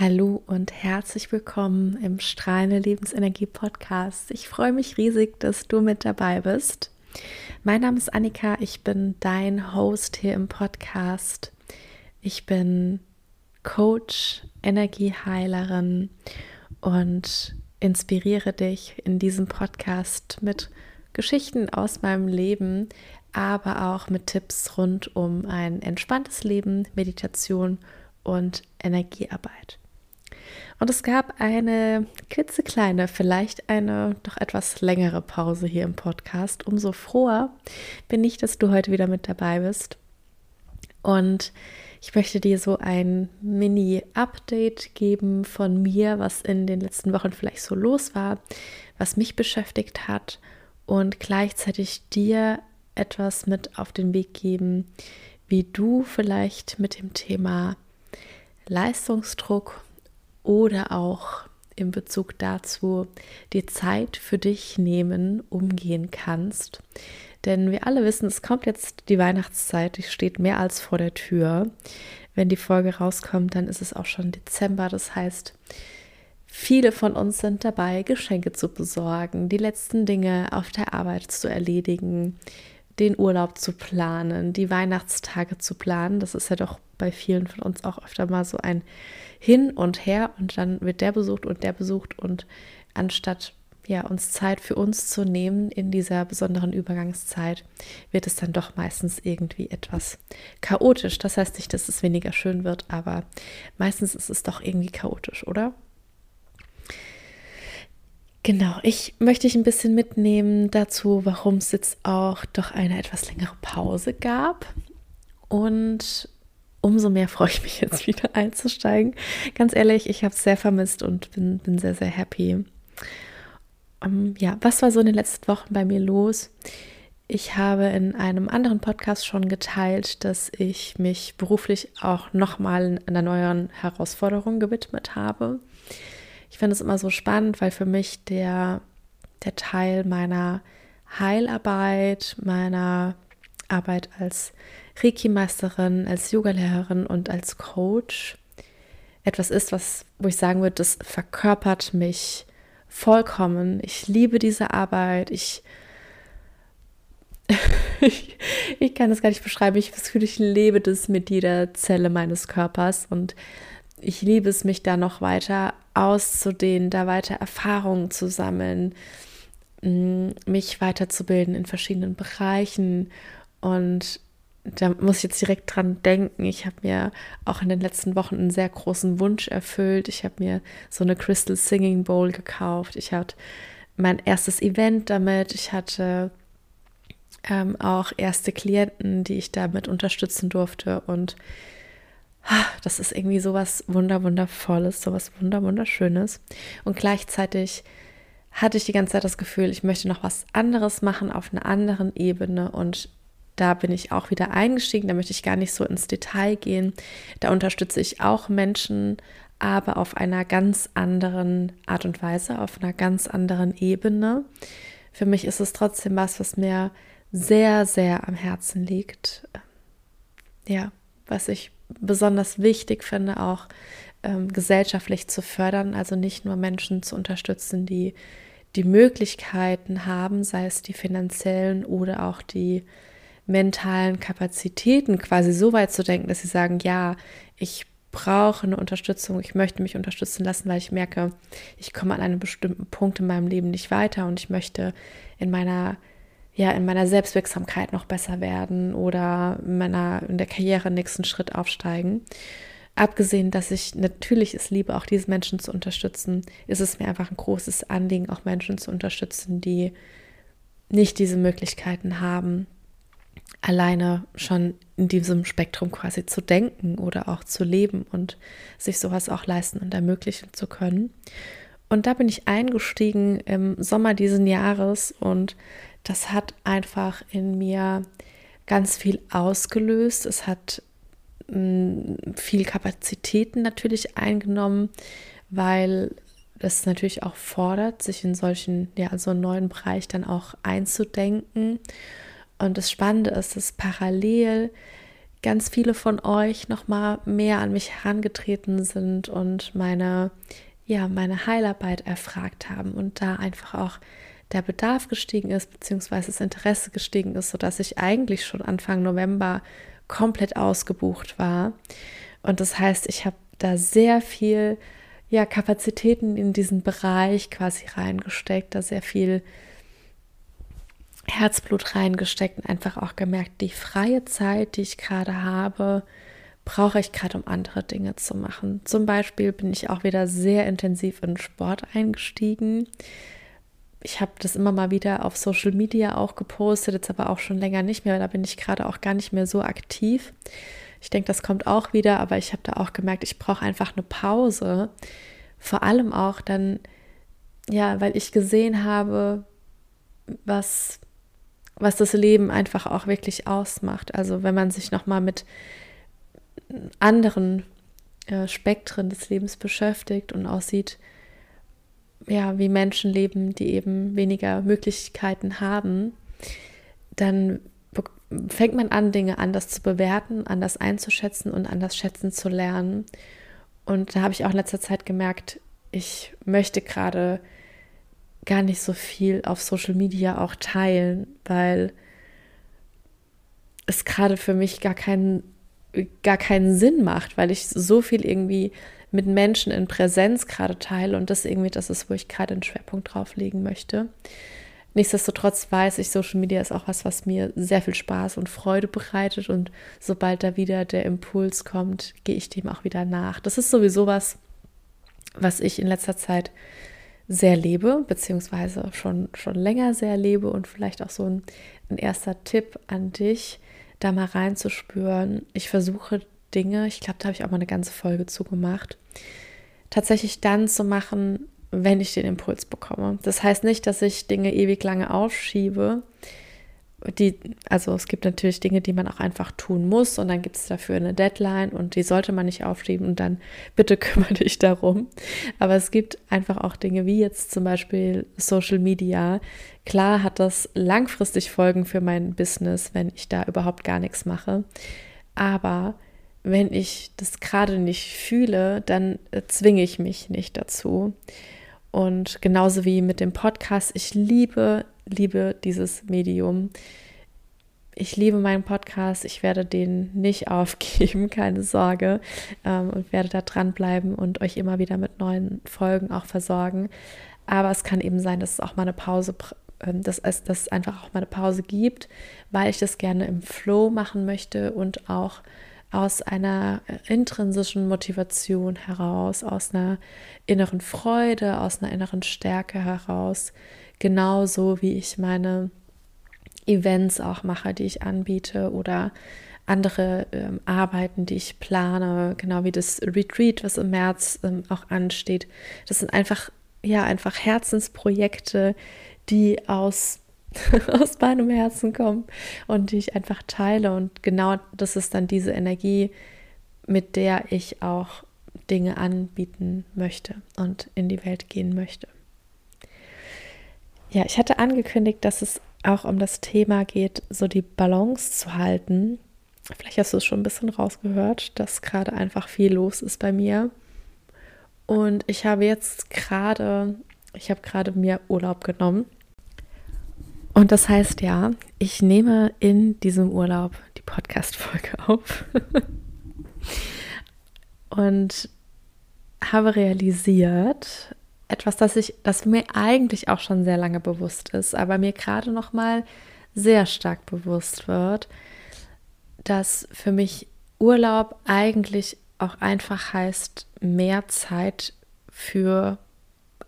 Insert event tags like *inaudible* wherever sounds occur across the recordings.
Hallo und herzlich willkommen im Strahlende Lebensenergie Podcast. Ich freue mich riesig, dass du mit dabei bist. Mein Name ist Annika, ich bin dein Host hier im Podcast. Ich bin Coach, Energieheilerin und inspiriere dich in diesem Podcast mit Geschichten aus meinem Leben, aber auch mit Tipps rund um ein entspanntes Leben, Meditation und Energiearbeit. Und es gab eine klitzekleine, vielleicht eine doch etwas längere Pause hier im Podcast. Umso froher bin ich, dass du heute wieder mit dabei bist. Und ich möchte dir so ein Mini-Update geben von mir, was in den letzten Wochen vielleicht so los war, was mich beschäftigt hat und gleichzeitig dir etwas mit auf den Weg geben, wie du vielleicht mit dem Thema Leistungsdruck oder auch in Bezug dazu die Zeit für dich nehmen, umgehen kannst. Denn wir alle wissen, es kommt jetzt die Weihnachtszeit, die steht mehr als vor der Tür. Wenn die Folge rauskommt, dann ist es auch schon Dezember. Das heißt, viele von uns sind dabei, Geschenke zu besorgen, die letzten Dinge auf der Arbeit zu erledigen, den Urlaub zu planen, die Weihnachtstage zu planen. Das ist ja doch bei vielen von uns auch öfter mal so ein Hin und Her und dann wird der besucht und der besucht und anstatt ja, uns Zeit für uns zu nehmen in dieser besonderen Übergangszeit, wird es dann doch meistens irgendwie etwas chaotisch. Das heißt nicht, dass es weniger schön wird, aber meistens ist es doch irgendwie chaotisch, oder? Genau, ich möchte dich ein bisschen mitnehmen dazu, warum es jetzt auch doch eine etwas längere Pause gab. Und umso mehr freue ich mich jetzt wieder *laughs* einzusteigen. Ganz ehrlich, ich habe es sehr vermisst und bin, bin sehr, sehr happy. Um, ähm, ja, was war so in den letzten Wochen bei mir los? Ich habe in einem anderen Podcast schon geteilt, dass ich mich beruflich auch nochmal einer neuen Herausforderung gewidmet habe. Ich finde es immer so spannend, weil für mich der, der Teil meiner Heilarbeit, meiner Arbeit als Reiki-Meisterin, als Yogalehrerin und als Coach etwas ist, was, wo ich sagen würde, das verkörpert mich vollkommen. Ich liebe diese Arbeit. Ich, ich, *laughs* ich, kann das gar nicht beschreiben. Ich fühle, ich lebe das mit jeder Zelle meines Körpers und ich liebe es, mich da noch weiter auszudehnen, da weiter Erfahrungen zu sammeln, mm, mich weiterzubilden in verschiedenen Bereichen. Und da muss ich jetzt direkt dran denken. Ich habe mir auch in den letzten Wochen einen sehr großen Wunsch erfüllt. Ich habe mir so eine Crystal Singing Bowl gekauft. Ich hatte mein erstes Event damit. Ich hatte ähm, auch erste Klienten, die ich damit unterstützen durfte. Und das ist irgendwie sowas wunder wundervolles, sowas wunder wunderschönes. Und gleichzeitig hatte ich die ganze Zeit das Gefühl, ich möchte noch was anderes machen auf einer anderen Ebene und da bin ich auch wieder eingestiegen, da möchte ich gar nicht so ins Detail gehen. Da unterstütze ich auch Menschen, aber auf einer ganz anderen Art und Weise, auf einer ganz anderen Ebene. Für mich ist es trotzdem was, was mir sehr, sehr am Herzen liegt. Ja, was ich besonders wichtig finde, auch ähm, gesellschaftlich zu fördern, also nicht nur Menschen zu unterstützen, die die Möglichkeiten haben, sei es die finanziellen oder auch die mentalen Kapazitäten, quasi so weit zu denken, dass sie sagen, ja, ich brauche eine Unterstützung, ich möchte mich unterstützen lassen, weil ich merke, ich komme an einem bestimmten Punkt in meinem Leben nicht weiter und ich möchte in meiner ja in meiner Selbstwirksamkeit noch besser werden oder in meiner in der Karriere nächsten Schritt aufsteigen. Abgesehen, dass ich natürlich es liebe, auch diese Menschen zu unterstützen, ist es mir einfach ein großes Anliegen, auch Menschen zu unterstützen, die nicht diese Möglichkeiten haben, alleine schon in diesem Spektrum quasi zu denken oder auch zu leben und sich sowas auch leisten und ermöglichen zu können. Und da bin ich eingestiegen im Sommer diesen Jahres und das hat einfach in mir ganz viel ausgelöst. Es hat mh, mm, viel Kapazitäten natürlich eingenommen, weil es natürlich auch fordert, sich in solchen, ja, so einen neuen Bereich dann auch einzudenken. Und das Spannende ist, dass parallel ganz viele von euch noch mal mehr an mich herangetreten sind und meine ja meine Heilarbeit erfragt haben und da einfach auch der Bedarf gestiegen ist beziehungsweise das Interesse gestiegen ist, so dass ich eigentlich schon Anfang November komplett ausgebucht war und das heißt, ich habe da sehr viel ja Kapazitäten in diesen Bereich quasi reingesteckt, da sehr viel Herzblut reingesteckt und einfach auch gemerkt, die freie Zeit, die ich gerade habe, brauche ich gerade, um andere Dinge zu machen. Zum Beispiel bin ich auch wieder sehr intensiv in Sport eingestiegen. Ich habe das immer mal wieder auf Social Media auch gepostet, jetzt aber auch schon länger nicht mehr. Da bin ich gerade auch gar nicht mehr so aktiv. Ich denke, das kommt auch wieder, aber ich habe da auch gemerkt, ich brauche einfach eine Pause. Vor allem auch dann, ja, weil ich gesehen habe, was was das Leben einfach auch wirklich ausmacht. Also wenn man sich nochmal mit anderen äh, Spektren des Lebens beschäftigt und auch sieht, ja, wie Menschen leben, die eben weniger Möglichkeiten haben, dann fängt man an, Dinge anders zu bewerten, anders einzuschätzen und anders schätzen zu lernen. Und da habe ich auch in letzter Zeit gemerkt, ich möchte gerade gar nicht so viel auf Social Media auch teilen, weil es gerade für mich gar keinen, gar keinen Sinn macht, weil ich so viel irgendwie mit Menschen in Präsenz gerade teile und das irgendwie das ist, wo ich gerade einen Schwerpunkt drauf legen möchte. Nichtsdestotrotz weiß ich, Social Media ist auch was, was mir sehr viel Spaß und Freude bereitet und sobald da wieder der Impuls kommt, gehe ich dem auch wieder nach. Das ist sowieso was, was ich in letzter Zeit sehr lebe, beziehungsweise schon, schon länger sehr lebe und vielleicht auch so ein, ein erster Tipp an dich, da mal reinzuspüren. Ich versuche Dinge, ich glaube, da habe ich auch mal eine ganze Folge zugemacht, tatsächlich dann zu machen, wenn ich den Impuls bekomme. Das heißt nicht, dass ich Dinge ewig lange aufschiebe, die, also es gibt natürlich Dinge, die man auch einfach tun muss und dann gibt es dafür eine Deadline und die sollte man nicht aufschieben und dann *laughs* bitte kümmere dich darum. Aber es gibt einfach auch Dinge wie jetzt zum Beispiel Social Media. Klar hat das langfristig Folgen für mein Business, wenn ich da überhaupt gar nichts mache. Aber wenn ich das gerade nicht fühle, dann zwinge ich mich nicht dazu. Und genauso wie mit dem Podcast, ich liebe liebe dieses Medium. Ich liebe meinen Podcast. Ich werde den nicht *laughs* aufgeben, keine Sorge. Ähm, und werde da dranbleiben und euch immer wieder mit neuen Folgen auch versorgen. Aber es kann eben sein, dass es auch mal eine Pause, ähm, dass es dass einfach auch mal eine Pause gibt, weil ich das gerne im Flow machen möchte und auch aus einer intrinsischen Motivation heraus, aus einer inneren Freude, aus einer inneren Stärke heraus, genauso wie ich meine Events auch mache, die ich anbiete oder andere ähm, Arbeiten, die ich plane, genau wie das Retreat, was im März ähm, auch ansteht. Das sind einfach, ja, einfach Herzensprojekte, die aus, *laughs* aus meinem Herzen kommen und die ich einfach teile. Und genau das ist dann diese Energie, mit der ich auch Dinge anbieten möchte und in die Welt gehen möchte. Ja, ich hatte angekündigt, dass es auch um das Thema geht, so die Balance zu halten. Vielleicht hast du es schon ein bisschen rausgehört, dass gerade einfach viel los ist bei mir. Und ich habe jetzt gerade, ich habe gerade mir Urlaub genommen. Und das heißt ja, ich nehme in diesem Urlaub die Podcast-Folge *laughs* auf. und habe realisiert, etwas, das ich, das mir eigentlich auch schon sehr lange bewusst ist, aber mir gerade noch mal sehr stark bewusst wird, dass für mich Urlaub eigentlich auch einfach heißt mehr Zeit für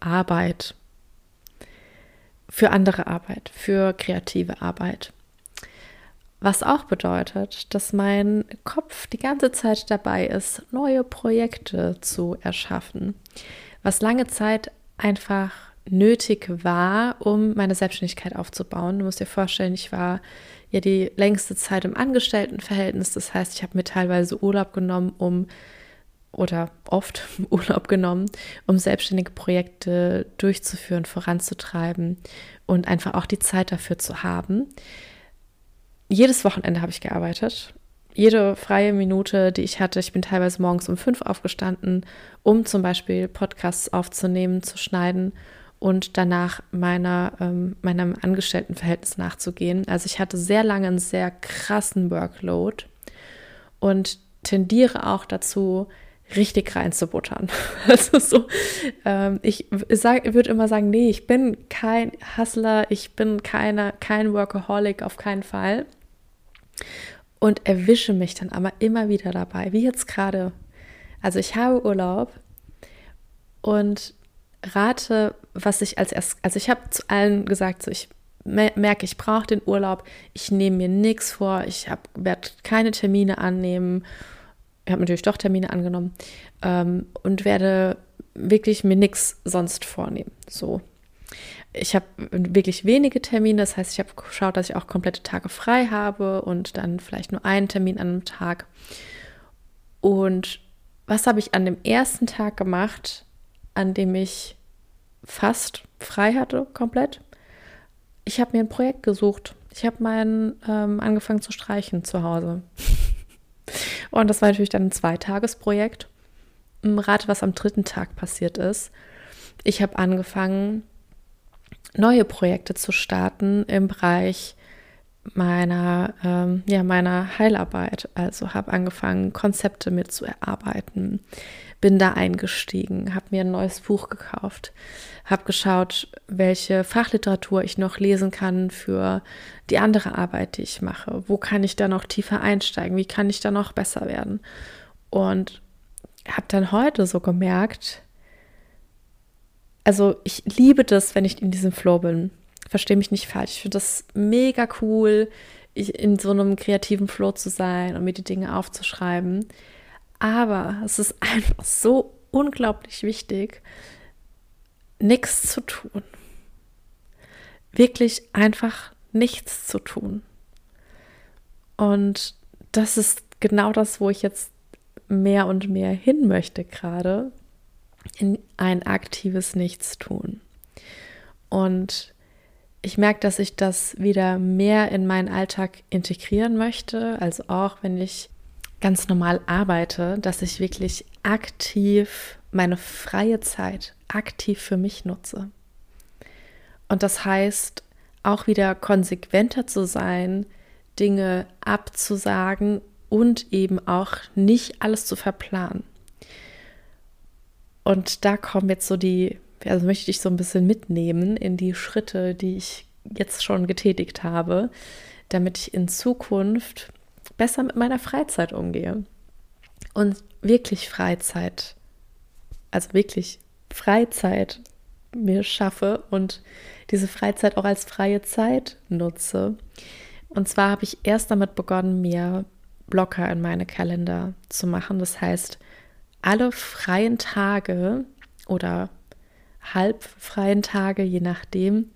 Arbeit, für andere Arbeit, für kreative Arbeit. Was auch bedeutet, dass mein Kopf die ganze Zeit dabei ist, neue Projekte zu erschaffen was lange Zeit einfach nötig war, um meine Selbstständigkeit aufzubauen. Du musst dir vorstellen, ich war ja die längste Zeit im Angestelltenverhältnis. Das heißt, ich habe mir teilweise Urlaub genommen, um oder oft *laughs* Urlaub genommen, um selbstständige Projekte durchzuführen, voranzutreiben und einfach auch die Zeit dafür zu haben. Jedes Wochenende habe ich gearbeitet jede freie Minute, die ich hatte, ich bin teilweise morgens um fünf aufgestanden, um zum Beispiel Podcasts aufzunehmen, zu schneiden und danach meiner, ähm, meinem Angestelltenverhältnis nachzugehen. Also ich hatte sehr lange einen sehr krassen Workload und tendiere auch dazu, richtig reinzubuttern. *laughs* Also so, ähm, ich würde immer sagen, nee, ich bin kein Hustler, ich bin keine, kein Workaholic, auf keinen Fall. Und erwische mich dann aber immer wieder dabei, wie jetzt gerade. Also ich habe Urlaub und rate, was ich als erst, also ich habe zu allen gesagt, so ich merke, ich brauche den Urlaub, ich nehme mir nichts vor, ich werde keine Termine annehmen habe natürlich doch Termine angenommen ähm, und werde wirklich mir nichts sonst vornehmen. So. Ich habe wirklich wenige Termine, das heißt, ich habe geschaut, dass ich auch komplette Tage frei habe und dann vielleicht nur einen Termin an einem Tag. Und was habe ich an dem ersten Tag gemacht, an dem ich fast frei hatte, komplett? Ich habe mir ein Projekt gesucht. Ich habe meinen ähm, angefangen zu streichen zu Hause. Und das war natürlich dann ein Zweitagesprojekt. Rate, was am dritten Tag passiert ist. Ich habe angefangen, neue Projekte zu starten im Bereich meiner, ähm, ja, meiner Heilarbeit. Also habe angefangen, Konzepte mit zu erarbeiten, bin da eingestiegen, habe mir ein neues Buch gekauft, habe geschaut, welche Fachliteratur ich noch lesen kann für die andere Arbeit, die ich mache. Wo kann ich da noch tiefer einsteigen? Wie kann ich da noch besser werden? Und habe dann heute so gemerkt, also ich liebe das, wenn ich in diesem Flow bin. Verstehe mich nicht falsch. Ich finde das mega cool, in so einem kreativen Flow zu sein und mir die Dinge aufzuschreiben. Aber es ist einfach so unglaublich wichtig, nichts zu tun. Wirklich einfach nichts zu tun. Und das ist genau das, wo ich jetzt mehr und mehr hin möchte gerade, in ein aktives Nichtstun. Und ich merke, dass ich das wieder mehr in meinen Alltag integrieren möchte, also auch wenn ich ganz normal arbeite, dass ich wirklich aktiv meine freie Zeit aktiv für mich nutze. Und das heißt, auch wieder konsequenter zu sein, Dinge abzusagen und eben auch nicht alles zu verplanen. Und da kommen jetzt so die, also möchte ich so ein bisschen mitnehmen in die Schritte, die ich jetzt schon getätigt habe, damit ich in Zukunft besser mit meiner Freizeit umgehe. Und wirklich Freizeit, also wirklich Freizeit mir schaffe und diese Freizeit auch als freie Zeit nutze. Und zwar habe ich erst damit begonnen, mir Blocker in meine Kalender zu machen. Das heißt, alle freien Tage oder halbfreien Tage, je nachdem,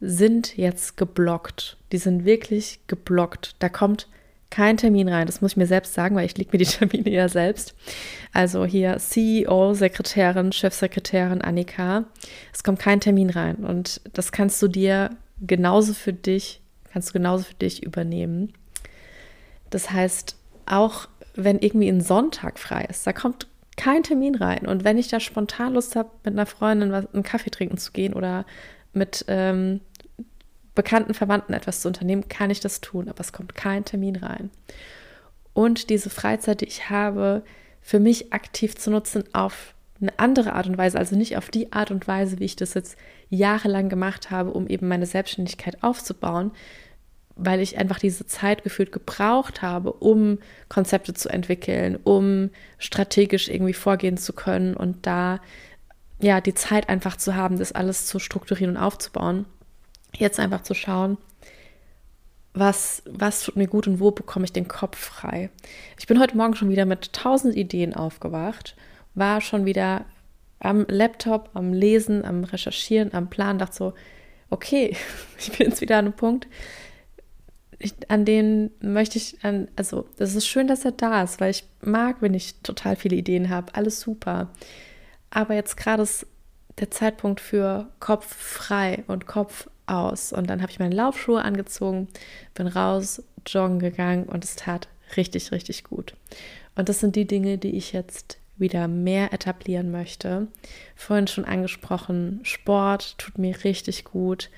sind jetzt geblockt. Die sind wirklich geblockt. Da kommt kein Termin rein. Das muss ich mir selbst sagen, weil ich lege mir die *laughs* Termine ja selbst. Also hier CEO, Sekretärin, Chefsekretärin Annika. Es kommt kein Termin rein. Und das kannst du dir genauso für dich, kannst du genauso für dich übernehmen. Das heißt, auch wenn irgendwie ein Sonntag frei ist, da kommt kein Termin rein. Und wenn ich da spontan Lust habe, mit einer Freundin einen Kaffee trinken zu gehen oder mit ähm, bekannten Verwandten etwas zu unternehmen, kann ich das tun, aber es kommt kein Termin rein. Und diese Freizeit, die ich habe, für mich aktiv zu nutzen auf eine andere Art und Weise, also nicht auf die Art und Weise, wie ich das jetzt jahrelang gemacht habe, um eben meine Selbstständigkeit aufzubauen, weil ich einfach diese Zeit gefühlt gebraucht habe, um Konzepte zu entwickeln, um strategisch irgendwie vorgehen zu können und da ja die Zeit einfach zu haben, das alles zu strukturieren und aufzubauen jetzt einfach zu schauen, was, was tut mir gut und wo bekomme ich den Kopf frei. Ich bin heute Morgen schon wieder mit tausend Ideen aufgewacht, war schon wieder am Laptop, am Lesen, am Recherchieren, am Plan, dachte so, okay, *laughs* ich bin jetzt wieder an einem Punkt, ich, an den möchte ich, an, also es ist schön, dass er da ist, weil ich mag, wenn ich total viele Ideen habe, alles super. Aber jetzt gerade ist der Zeitpunkt für Kopf frei und Kopf aus. Und dann habe ich meine Laufschuhe angezogen, bin raus, joggen gegangen und es tat richtig, richtig gut. Und das sind die Dinge, die ich jetzt wieder mehr etablieren möchte. Vorhin schon angesprochen, Sport tut mir richtig gut.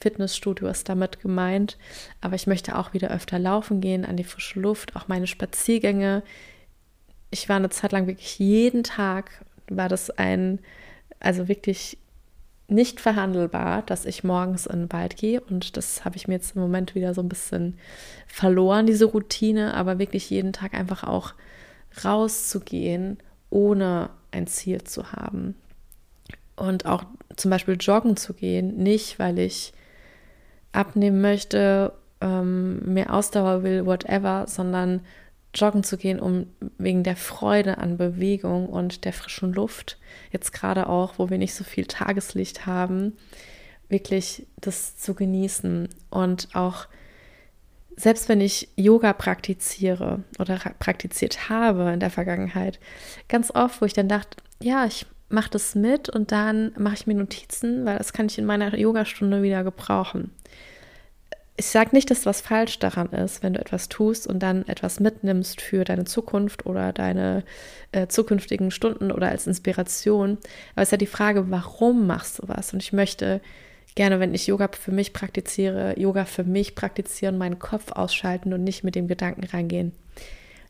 Fitnessstudio ist damit gemeint, aber ich möchte auch wieder öfter laufen gehen, an die frische Luft, auch meine Spaziergänge. Ich war eine Zeit lang wirklich jeden Tag, war das ein, also wirklich nicht verhandelbar, dass ich morgens in den Wald gehe und das habe ich mir jetzt im Moment wieder so ein bisschen verloren, diese Routine, aber wirklich jeden Tag einfach auch rauszugehen, ohne ein Ziel zu haben. Und auch zum Beispiel joggen zu gehen, nicht weil ich abnehmen möchte, ähm, mehr Ausdauer will, whatever, sondern joggen zu gehen, um wegen der Freude an Bewegung und der frischen Luft, jetzt gerade auch, wo wir nicht so viel Tageslicht haben, wirklich das zu genießen. Und auch selbst wenn ich Yoga praktiziere oder praktiziert habe in der Vergangenheit, ganz oft, wo ich dann dachte, ja, ich mache das mit und dann mache ich mir Notizen, weil das kann ich in meiner Yogastunde wieder gebrauchen ich sage nicht, dass was falsch daran ist, wenn du etwas tust und dann etwas mitnimmst für deine Zukunft oder deine äh, zukünftigen Stunden oder als Inspiration. Aber es ist ja die Frage, warum machst du was? Und ich möchte gerne, wenn ich Yoga für mich praktiziere, Yoga für mich praktizieren, meinen Kopf ausschalten und nicht mit dem Gedanken reingehen.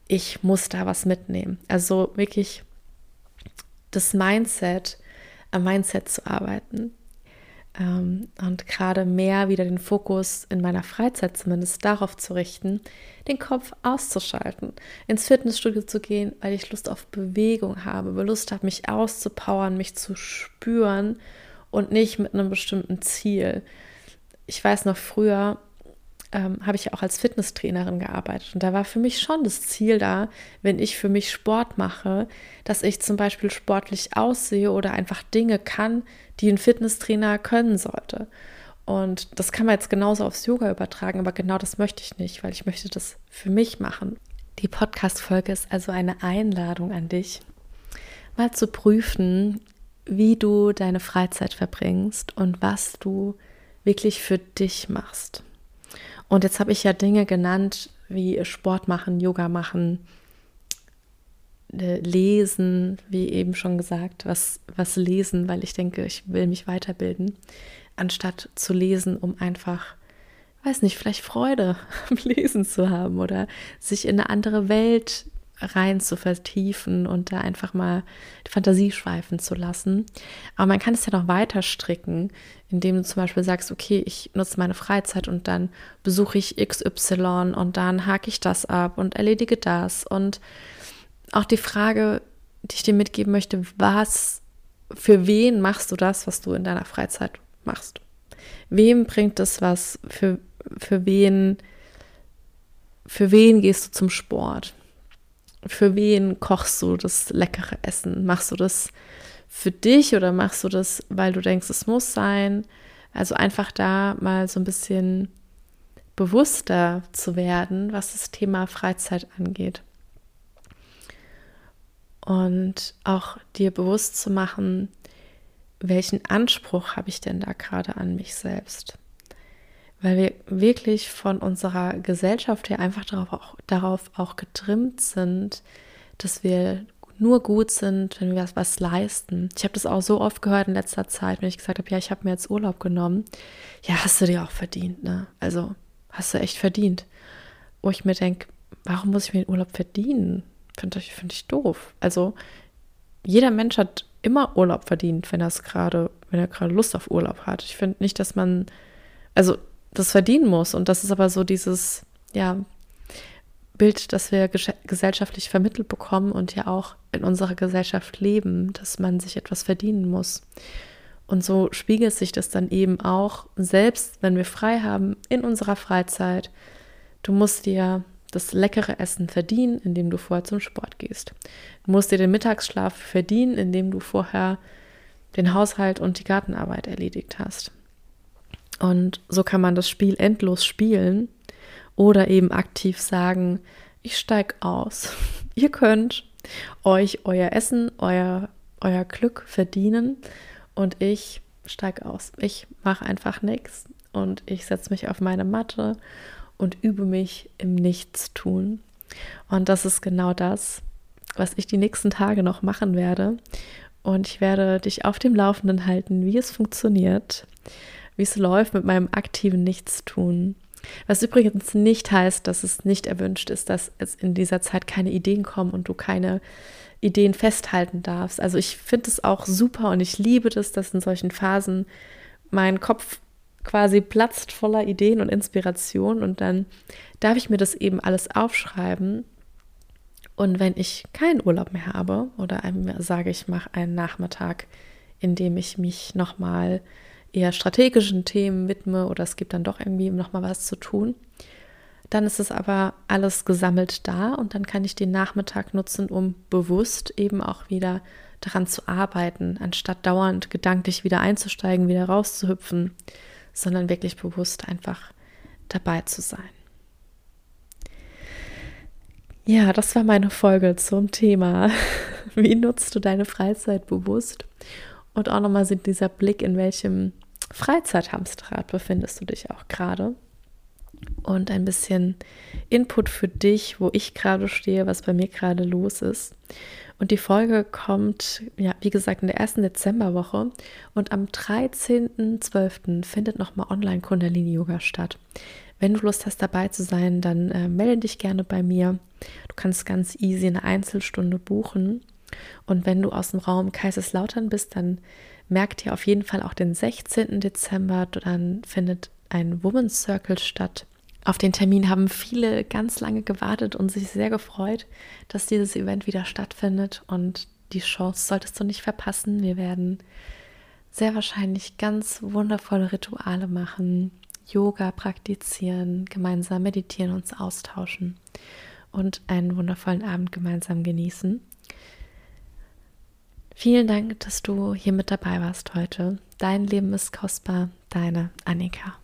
Ich muss da was mitnehmen. Also wirklich das Mindset, am Mindset zu arbeiten und gerade mehr wieder den Fokus in meiner Freizeit zumindest darauf zu richten, den Kopf auszuschalten, ins Fitnessstudio zu gehen, weil ich Lust auf Bewegung habe, Lust habe, mich auszupowern, mich zu spüren und nicht mit einem bestimmten Ziel. Ich weiß noch früher, ähm, habe ich ja auch als Fitnesstrainerin gearbeitet. Und da war für mich schon das Ziel da, wenn ich für mich Sport mache, dass ich zum Beispiel sportlich aussehe oder einfach Dinge kann, die ein Fitnesstrainer können sollte. Und das kann man jetzt genauso aufs Yoga übertragen, aber genau das möchte ich nicht, weil ich möchte das für mich machen. Die Podcast-Folge ist also eine Einladung an dich, mal zu prüfen, wie du deine Freizeit verbringst und was du wirklich für dich machst. Und jetzt habe ich ja Dinge genannt wie Sport machen, Yoga machen, äh, lesen, wie eben schon gesagt, was, was lesen, weil ich denke, ich will mich weiterbilden, anstatt zu lesen, um einfach, weiß nicht, vielleicht Freude *laughs* am Lesen zu haben oder sich in eine andere Welt rein zu vertiefen und da einfach mal die Fantasie schweifen zu lassen. Aber man kann es ja noch weiter stricken, indem du zum Beispiel sagst, okay, ich nutze meine Freizeit und dann besuche ich XY und dann hake ich das ab und erledige das. Und auch die Frage, die ich dir mitgeben möchte, was, für wen machst du das, was du in deiner Freizeit machst? Wem bringt es was? Für, für wen, für wen gehst du zum Sport? Für wen kochst du das leckere Essen? Machst du das für dich oder machst du das, weil du denkst, es muss sein? Also einfach da mal so ein bisschen bewusster zu werden, was das Thema Freizeit angeht. Und auch dir bewusst zu machen, welchen Anspruch habe ich denn da gerade an mich selbst? Weil wir wirklich von unserer Gesellschaft her einfach darauf auch, darauf auch getrimmt sind, dass wir nur gut sind, wenn wir was, was leisten. Ich habe das auch so oft gehört in letzter Zeit, wenn ich gesagt habe, ja, ich habe mir jetzt Urlaub genommen. Ja, hast du dir auch verdient, ne? Also hast du echt verdient. Wo ich mir denke, warum muss ich mir den Urlaub verdienen? Finde ich, find ich doof. Also jeder Mensch hat immer Urlaub verdient, wenn er gerade, wenn er gerade Lust auf Urlaub hat. Ich finde nicht, dass man, also das verdienen muss. Und das ist aber so dieses, ja, Bild, das wir gesellschaftlich vermittelt bekommen und ja auch in unserer Gesellschaft leben, dass man sich etwas verdienen muss. Und so spiegelt sich das dann eben auch, selbst wenn wir frei haben in unserer Freizeit. Du musst dir das leckere Essen verdienen, indem du vorher zum Sport gehst. Du musst dir den Mittagsschlaf verdienen, indem du vorher den Haushalt und die Gartenarbeit erledigt hast. Und so kann man das Spiel endlos spielen oder eben aktiv sagen, ich steige aus. *laughs* Ihr könnt euch euer Essen, euer, euer Glück verdienen und ich steige aus. Ich mache einfach nichts und ich setze mich auf meine Matte und übe mich im Nichtstun. Und das ist genau das, was ich die nächsten Tage noch machen werde. Und ich werde dich auf dem Laufenden halten, wie es funktioniert, wie es läuft mit meinem aktiven Nichtstun. Was übrigens nicht heißt, dass es nicht erwünscht ist, dass es in dieser Zeit keine Ideen kommen und du keine Ideen festhalten darfst. Also ich finde es auch super und ich liebe das, dass in solchen Phasen mein Kopf quasi platzt voller Ideen und Inspiration und dann darf ich mir das eben alles aufschreiben und wenn ich keinen Urlaub mehr habe oder sage, ich mache einen Nachmittag, in dem ich mich nochmal eher strategischen Themen widme oder es gibt dann doch irgendwie nochmal was zu tun, dann ist es aber alles gesammelt da und dann kann ich den Nachmittag nutzen, um bewusst eben auch wieder daran zu arbeiten, anstatt dauernd gedanklich wieder einzusteigen, wieder rauszuhüpfen, sondern wirklich bewusst einfach dabei zu sein. Ja, das war meine Folge zum Thema, *laughs* wie nutzt du deine Freizeit bewusst? Und auch nochmal sind dieser Blick, in welchem Freizeithamsterrad befindest du dich auch gerade? Und ein bisschen Input für dich, wo ich gerade stehe, was bei mir gerade los ist. Und die Folge kommt, ja, wie gesagt, in der ersten Dezemberwoche. Und am 13.12. findet nochmal Online-Kundalini-Yoga statt. Wenn du Lust hast, dabei zu sein, dann äh, melde dich gerne bei mir. Du kannst ganz easy eine Einzelstunde buchen. Und wenn du aus dem Raum Kaiserslautern bist, dann merk dir auf jeden Fall auch den 16. Dezember. Dann findet ein Women's Circle statt. Auf den Termin haben viele ganz lange gewartet und sich sehr gefreut, dass dieses Event wieder stattfindet. Und die Chance solltest du nicht verpassen. Wir werden sehr wahrscheinlich ganz wundervolle Rituale machen, Yoga praktizieren, gemeinsam meditieren, uns austauschen und einen wundervollen Abend gemeinsam genießen. Vielen Dank, dass du hier mit dabei warst heute. Dein Leben ist kostbar, deine Annika.